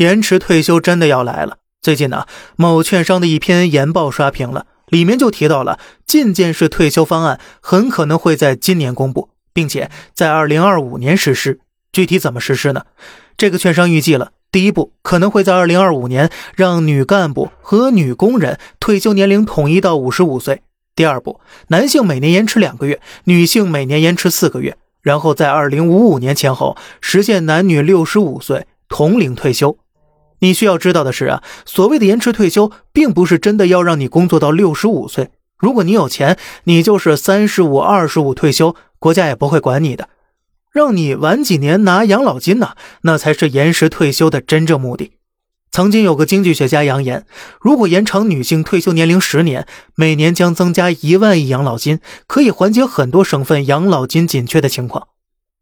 延迟退休真的要来了。最近呢，某券商的一篇研报刷屏了，里面就提到了进件式退休方案很可能会在今年公布，并且在二零二五年实施。具体怎么实施呢？这个券商预计了，第一步可能会在二零二五年让女干部和女工人退休年龄统一到五十五岁；第二步，男性每年延迟两个月，女性每年延迟四个月，然后在二零五五年前后实现男女六十五岁。同龄退休，你需要知道的是啊，所谓的延迟退休，并不是真的要让你工作到六十五岁。如果你有钱，你就是三十五、二十五退休，国家也不会管你的。让你晚几年拿养老金呢，那才是延迟退休的真正目的。曾经有个经济学家扬言，如果延长女性退休年龄十年，每年将增加一万亿养老金，可以缓解很多省份养老金紧缺的情况。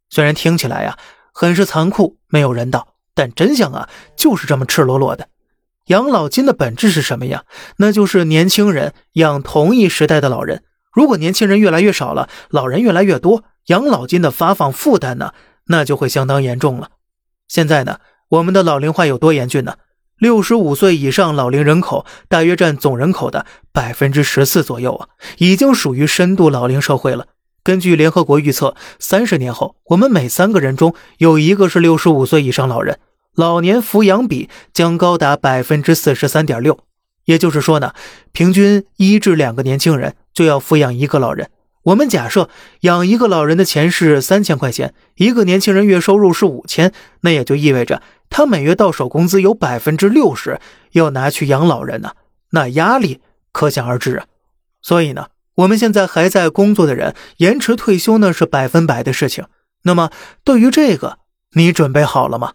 虽然听起来呀，很是残酷，没有人道。但真相啊，就是这么赤裸裸的。养老金的本质是什么呀？那就是年轻人养同一时代的老人。如果年轻人越来越少了，老人越来越多，养老金的发放负担呢，那就会相当严重了。现在呢，我们的老龄化有多严峻呢？六十五岁以上老龄人口大约占总人口的百分之十四左右啊，已经属于深度老龄社会了。根据联合国预测，三十年后，我们每三个人中有一个是六十五岁以上老人。老年抚养比将高达百分之四十三点六，也就是说呢，平均一至两个年轻人就要抚养一个老人。我们假设养一个老人的钱是三千块钱，一个年轻人月收入是五千，那也就意味着他每月到手工资有百分之六十要拿去养老人呢，那压力可想而知啊。所以呢，我们现在还在工作的人延迟退休呢是百分百的事情。那么对于这个，你准备好了吗？